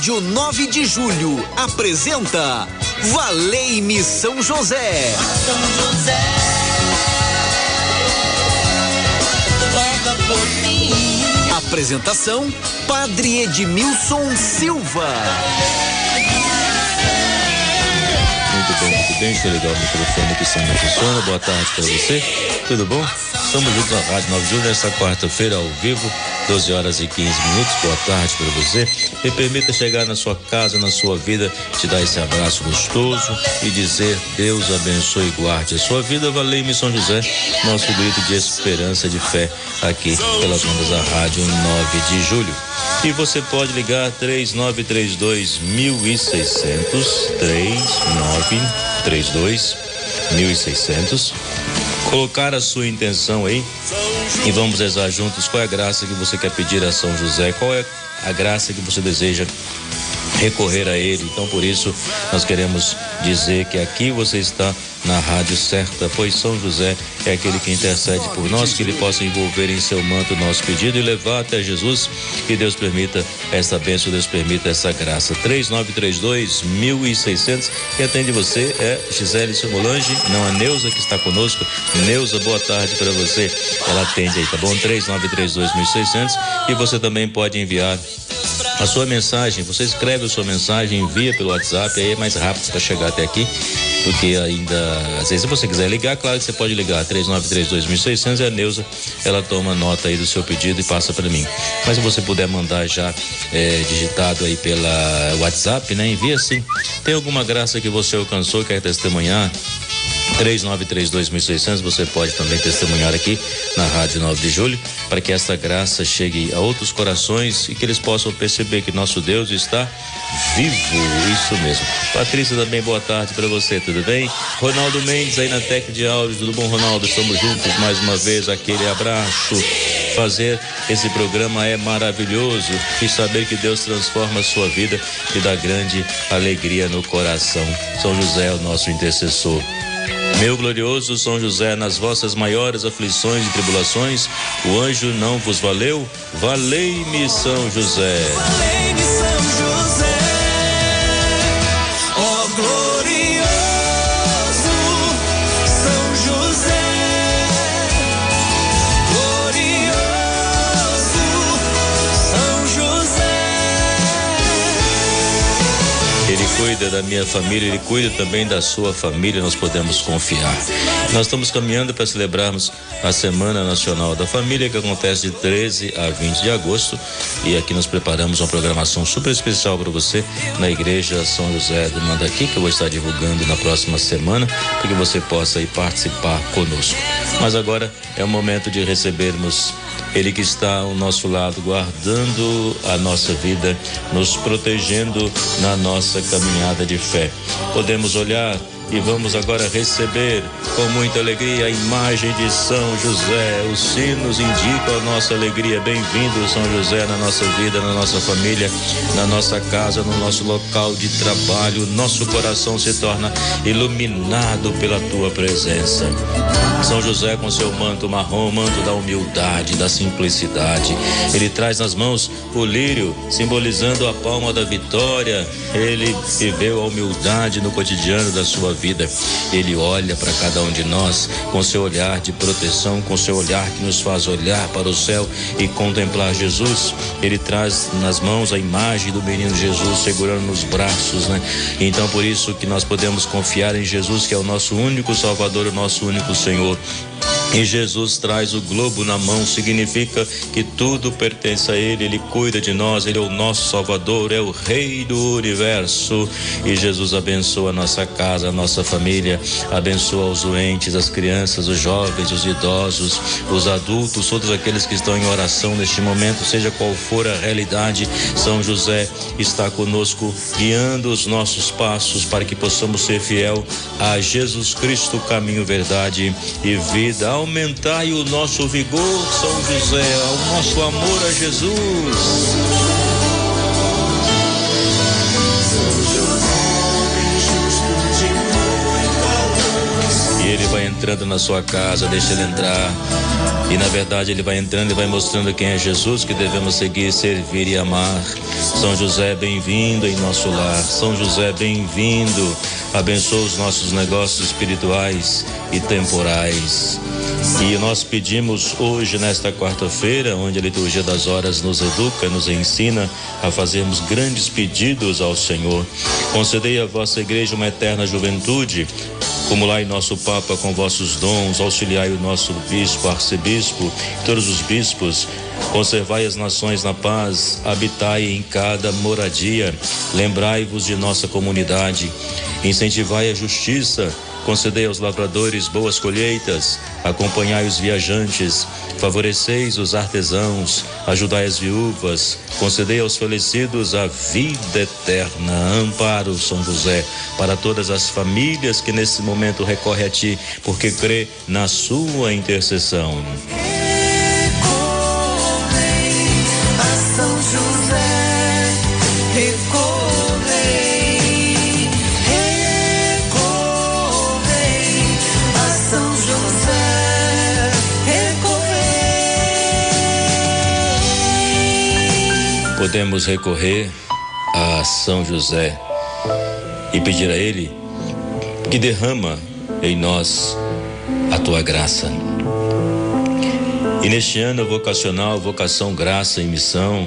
Rádio 9 de Julho apresenta Valei-me São José. São José. Apresentação: Padre Edmilson Silva. Muito bem, muito bem. Eu ligar o microfone que está funciona. Boa tarde para você. Tudo bom? Estamos juntos na Rádio 9 de Julho nesta quarta-feira ao vivo, 12 horas e 15 minutos. Boa tarde para você. Me permita chegar na sua casa, na sua vida, te dar esse abraço gostoso e dizer: Deus abençoe e guarde a sua vida. Valeu, São José, nosso grito de esperança, de fé, aqui pelas ondas da Rádio 9 de Julho. E você pode ligar 3932 1600 3932 1600 colocar a sua intenção aí e vamos rezar juntos qual é a graça que você quer pedir a São José, qual é a graça que você deseja recorrer a ele. Então, por isso, nós queremos dizer que aqui você está na rádio certa, pois São José é aquele que intercede por nós, que ele possa envolver em seu manto o nosso pedido e levar até Jesus. Que Deus permita essa bênção, Deus permita essa graça. 3932 1600. Quem atende você é Gisele Simolange, não a Neuza que está conosco. Neuza, boa tarde para você. Ela atende aí, tá bom? 3932 1600. E você também pode enviar a sua mensagem, você escreve a sua mensagem, envia pelo WhatsApp, aí é mais rápido para chegar até aqui, porque ainda, às vezes se você quiser ligar, claro que você pode ligar 3932.600 e a Neuza, ela toma nota aí do seu pedido e passa para mim. Mas se você puder mandar já é, digitado aí pela WhatsApp, né, envia sim. Tem alguma graça que você alcançou, quer testemunhar? 3932.600, você pode também testemunhar aqui na Rádio 9 de Julho, para que essa graça chegue a outros corações e que eles possam perceber que nosso Deus está vivo. Isso mesmo. Patrícia também, boa tarde para você, tudo bem? Ronaldo Mendes aí na Tec de Áudio, tudo bom, Ronaldo? Estamos juntos mais uma vez, aquele abraço. Fazer esse programa é maravilhoso e saber que Deus transforma a sua vida e dá grande alegria no coração. São José é o nosso intercessor. Meu glorioso São José, nas vossas maiores aflições e tribulações, o anjo não vos valeu? Valei-me, São José. Valei-me, cuida da minha família, ele cuida também da sua família, nós podemos confiar. Nós estamos caminhando para celebrarmos a Semana Nacional da Família, que acontece de 13 a 20 de agosto. E aqui nós preparamos uma programação super especial para você na Igreja São José do Mandaqui, que eu vou estar divulgando na próxima semana, para que você possa ir participar conosco. Mas agora é o momento de recebermos ele que está ao nosso lado, guardando a nossa vida, nos protegendo na nossa caminhada de fé. Podemos olhar e vamos agora receber com muita alegria a imagem de São José. Os sinos indicam a nossa alegria. Bem-vindo, São José, na nossa vida, na nossa família, na nossa casa, no nosso local de trabalho. Nosso coração se torna iluminado pela tua presença. São José, com seu manto marrom, manto da humildade, da simplicidade. Ele traz nas mãos o lírio, simbolizando a palma da vitória. Ele viveu a humildade no cotidiano da sua vida. Ele olha para cada um de nós com seu olhar de proteção, com seu olhar que nos faz olhar para o céu e contemplar Jesus. Ele traz nas mãos a imagem do menino Jesus segurando nos braços, né? Então por isso que nós podemos confiar em Jesus, que é o nosso único Salvador, o nosso único Senhor. E Jesus traz o globo na mão, significa que tudo pertence a Ele, Ele cuida de nós, Ele é o nosso Salvador, é o Rei do universo. E Jesus abençoa a nossa casa, a nossa família, abençoa os doentes, as crianças, os jovens, os idosos, os adultos, todos aqueles que estão em oração neste momento, seja qual for a realidade. São José está conosco, guiando os nossos passos para que possamos ser fiel a Jesus Cristo, caminho, verdade e vida aumentai o nosso vigor, São José, o nosso amor a Jesus. E ele vai entrando na sua casa, deixa ele entrar. E na verdade ele vai entrando e vai mostrando quem é Jesus que devemos seguir, servir e amar. São José, bem-vindo em nosso lar. São José, bem-vindo. Abençoa os nossos negócios espirituais e temporais. E nós pedimos hoje, nesta quarta-feira, onde a liturgia das horas nos educa, nos ensina a fazermos grandes pedidos ao Senhor. Concedei à vossa igreja uma eterna juventude, Acumulai nosso Papa com vossos dons, auxiliai o nosso bispo, arcebispo, todos os bispos, conservai as nações na paz, habitai em cada moradia, lembrai-vos de nossa comunidade, incentivai a justiça, Concedei aos lavradores boas colheitas, acompanhai os viajantes, favoreceis os artesãos, ajudai as viúvas, concedei aos falecidos a vida eterna. Amparo, São José, para todas as famílias que nesse momento recorrem a ti, porque crê na sua intercessão. Podemos recorrer a São José e pedir a Ele que derrama em nós a tua graça. E neste ano vocacional, vocação, graça e missão,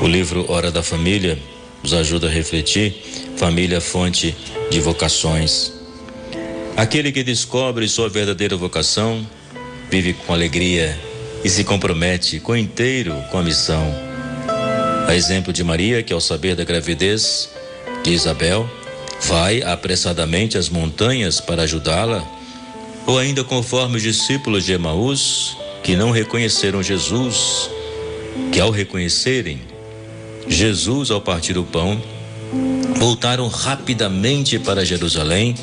o livro Hora da Família nos ajuda a refletir família fonte de vocações. Aquele que descobre sua verdadeira vocação vive com alegria e se compromete com inteiro com a missão. A exemplo de Maria, que ao saber da gravidez de Isabel, vai apressadamente às montanhas para ajudá-la, ou ainda conforme os discípulos de Emaús, que não reconheceram Jesus, que ao reconhecerem Jesus ao partir o pão, voltaram rapidamente para Jerusalém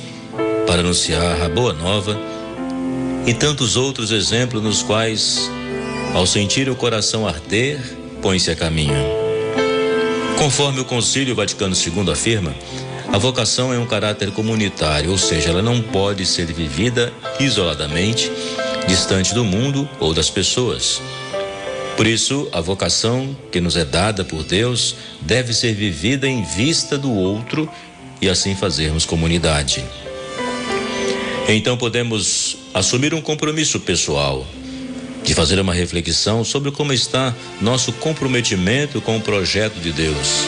para anunciar a boa nova e tantos outros exemplos nos quais ao sentir o coração arder, põe-se a caminho. Conforme o Concílio Vaticano II afirma, a vocação é um caráter comunitário, ou seja, ela não pode ser vivida isoladamente, distante do mundo ou das pessoas. Por isso, a vocação que nos é dada por Deus deve ser vivida em vista do outro e assim fazermos comunidade. Então podemos assumir um compromisso pessoal de fazer uma reflexão sobre como está nosso comprometimento com o projeto de Deus.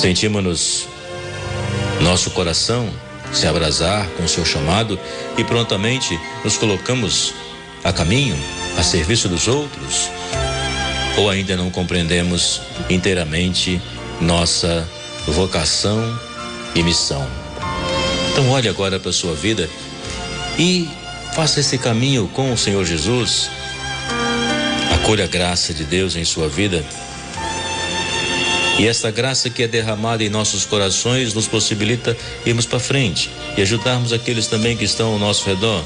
Sentimos-nos, nosso coração se abrasar com o seu chamado e prontamente nos colocamos a caminho, a serviço dos outros? Ou ainda não compreendemos inteiramente nossa vocação e missão? Então, olhe agora para a sua vida e Faça esse caminho com o Senhor Jesus. Acolha a graça de Deus em sua vida. E esta graça que é derramada em nossos corações nos possibilita irmos para frente e ajudarmos aqueles também que estão ao nosso redor.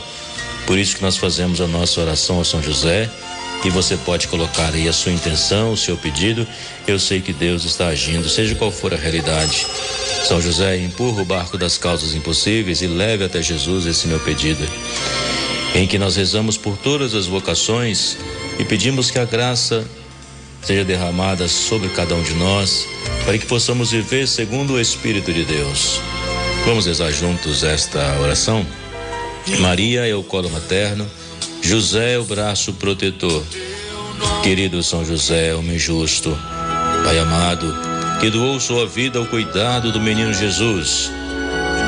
Por isso que nós fazemos a nossa oração ao São José. E você pode colocar aí a sua intenção, o seu pedido. Eu sei que Deus está agindo, seja qual for a realidade. São José, empurra o barco das causas impossíveis e leve até Jesus esse meu pedido em que nós rezamos por todas as vocações e pedimos que a graça seja derramada sobre cada um de nós, para que possamos viver segundo o Espírito de Deus. Vamos rezar juntos esta oração? Maria é o colo materno, José é o braço protetor. Querido São José, homem justo, Pai amado, que doou sua vida ao cuidado do menino Jesus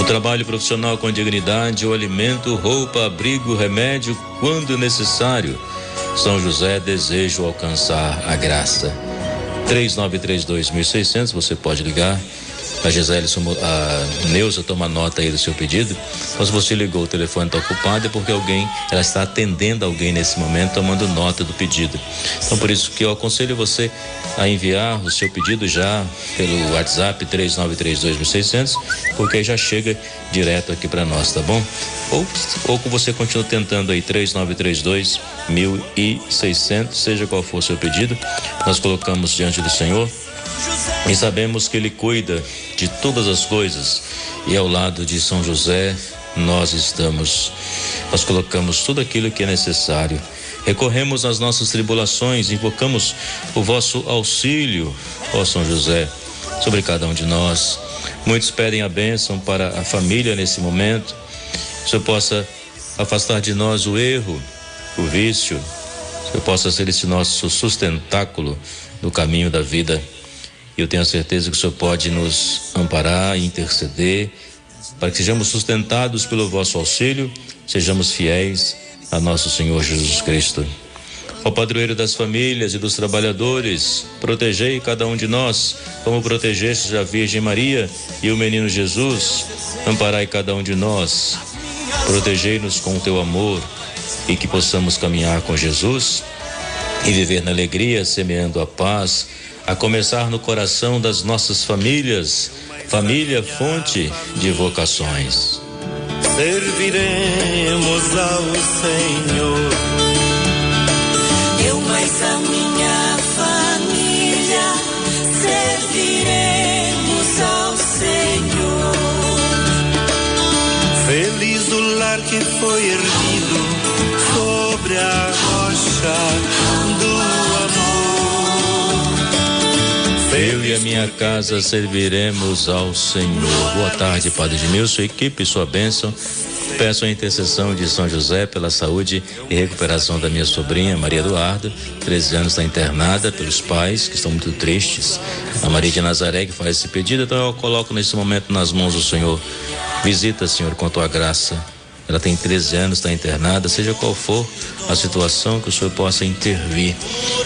o trabalho profissional com dignidade, o alimento, roupa, abrigo, remédio, quando necessário. São José deseja alcançar a graça. 3932.600, você pode ligar a Gisele, a Neuza toma nota aí do seu pedido. Se você ligou, o telefone está ocupado, é porque alguém, ela está atendendo alguém nesse momento, tomando nota do pedido. Então, por isso que eu aconselho você a enviar o seu pedido já pelo WhatsApp 3932.600, porque aí já chega direto aqui para nós, tá bom? Ou, ou você continua tentando aí 3932 1600, seja qual for o seu pedido, nós colocamos diante do Senhor e sabemos que Ele cuida de todas as coisas e ao lado de São José nós estamos. Nós colocamos tudo aquilo que é necessário. Recorremos às nossas tribulações, invocamos o vosso auxílio, ó São José, sobre cada um de nós. Muitos pedem a bênção para a família nesse momento. Que o Senhor possa afastar de nós o erro, o vício, que o Senhor possa ser esse nosso sustentáculo no caminho da vida. Eu tenho a certeza que o Senhor pode nos amparar e interceder para que sejamos sustentados pelo vosso auxílio, sejamos fiéis a nosso Senhor Jesus Cristo. Ó padroeiro das famílias e dos trabalhadores, protegei cada um de nós, como protegeste a Virgem Maria e o menino Jesus. Amparai cada um de nós, protegei-nos com o teu amor e que possamos caminhar com Jesus e viver na alegria, semeando a paz a começar no coração das nossas famílias, família fonte de vocações. Serviremos ao Senhor. Eu mais a minha família serviremos ao Senhor. Feliz o lar que foi erguido sobre a rocha minha casa serviremos ao Senhor. Boa tarde, Padre Edmilson, equipe, sua bênção. Peço a intercessão de São José pela saúde e recuperação da minha sobrinha, Maria Eduarda, 13 anos, está internada pelos pais, que estão muito tristes. A Maria de Nazaré que faz esse pedido, então eu coloco nesse momento nas mãos do Senhor. Visita, Senhor, com a tua graça ela tem 13 anos, está internada, seja qual for a situação, que o Senhor possa intervir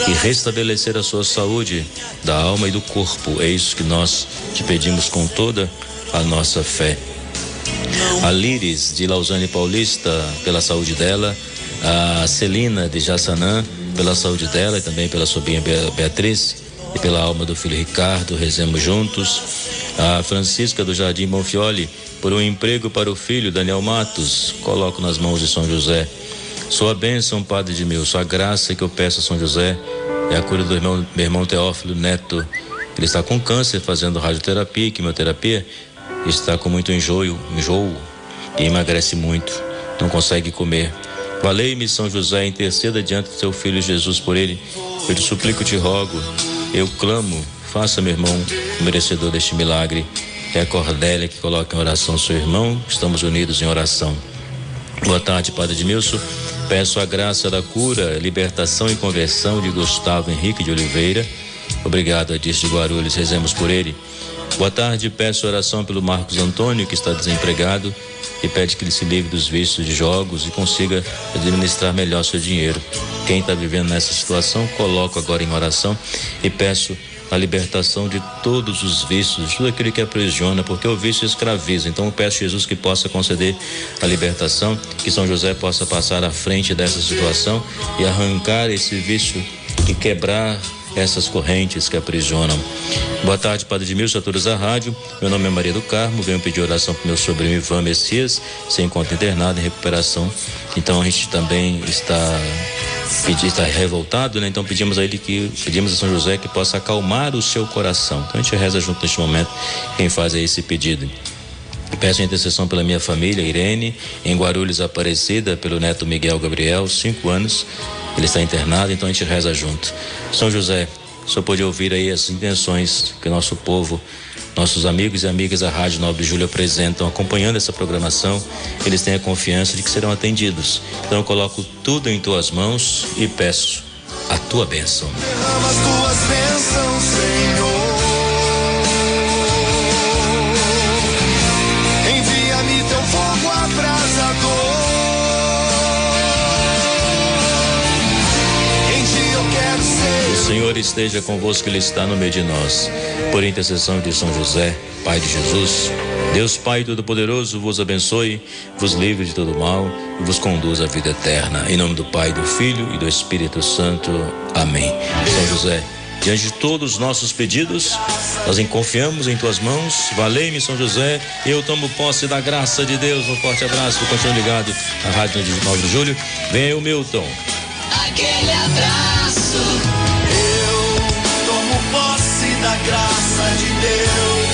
e restabelecer a sua saúde da alma e do corpo. É isso que nós te pedimos com toda a nossa fé. A Liris de Lausanne Paulista, pela saúde dela, a Celina de Jassanã, pela saúde dela e também pela sobrinha Beatriz e pela alma do filho Ricardo, rezemos juntos. A Francisca do Jardim Monfioli, por um emprego para o filho Daniel Matos, coloco nas mãos de São José. Sua bênção, Padre de meu, sua graça que eu peço a São José é a cura do irmão, meu irmão Teófilo Neto. Ele está com câncer, fazendo radioterapia e quimioterapia, está com muito enjoo, enjoo e emagrece muito, não consegue comer. Valei-me, São José, interceda diante do teu filho Jesus por ele. Eu te suplico, te rogo, eu clamo, faça, meu irmão, merecedor deste milagre. É a Cordélia que coloca em oração seu irmão. Estamos unidos em oração. Boa tarde, Padre Edmilson. Peço a graça da cura, libertação e conversão de Gustavo Henrique de Oliveira. Obrigado, Adis de Guarulhos. Rezemos por ele. Boa tarde, peço oração pelo Marcos Antônio, que está desempregado e pede que ele se livre dos vícios de jogos e consiga administrar melhor seu dinheiro. Quem está vivendo nessa situação, coloco agora em oração e peço a libertação de todos os vícios, de tudo aquilo que aprisiona, porque o vício escraviza. Então eu peço Jesus que possa conceder a libertação, que São José possa passar à frente dessa situação e arrancar esse vício e quebrar essas correntes que aprisionam. Boa tarde, Padre Edmilson, a todos da rádio. Meu nome é Maria do Carmo, venho pedir oração para meu sobrinho Ivan Messias, se encontra internado em recuperação. Então a gente também está pedir, está revoltado, né? Então pedimos a ele que pedimos a São José que possa acalmar o seu coração. Então a gente reza junto neste momento quem faz aí esse pedido. Peço intercessão pela minha família, Irene, em Guarulhos Aparecida, pelo neto Miguel Gabriel, cinco anos. Ele está internado, então a gente reza junto. São José, senhor pode ouvir aí as intenções que nosso povo nossos amigos e amigas da Rádio Nobre Júlia apresentam, acompanhando essa programação, eles têm a confiança de que serão atendidos. Então eu coloco tudo em tuas mãos e peço a tua bênção. Derrama as tuas bênçãos, Senhor. Esteja convosco, Ele está no meio de nós. Por intercessão de São José, Pai de Jesus, Deus Pai Todo-Poderoso vos abençoe, vos livre de todo mal e vos conduz à vida eterna. Em nome do Pai, do Filho e do Espírito Santo. Amém. São José, diante de todos os nossos pedidos, nós confiamos em tuas mãos. Valei-me, São José. Eu tomo posse da graça de Deus. Um forte abraço. Continue ligado à Rádio 9 de Julho. Vem o Milton. Aquele abraço. Graça de Deus.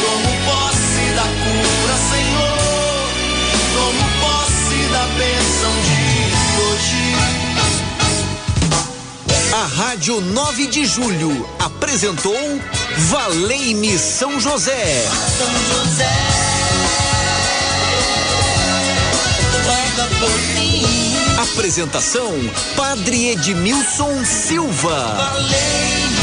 Tomo posse da cura, Senhor. Tomo posse da bênção de hoje. A Rádio 9 de Julho apresentou Valei-me São José. São José. Roga por mim. Apresentação: Padre Edmilson Silva. Valei-me,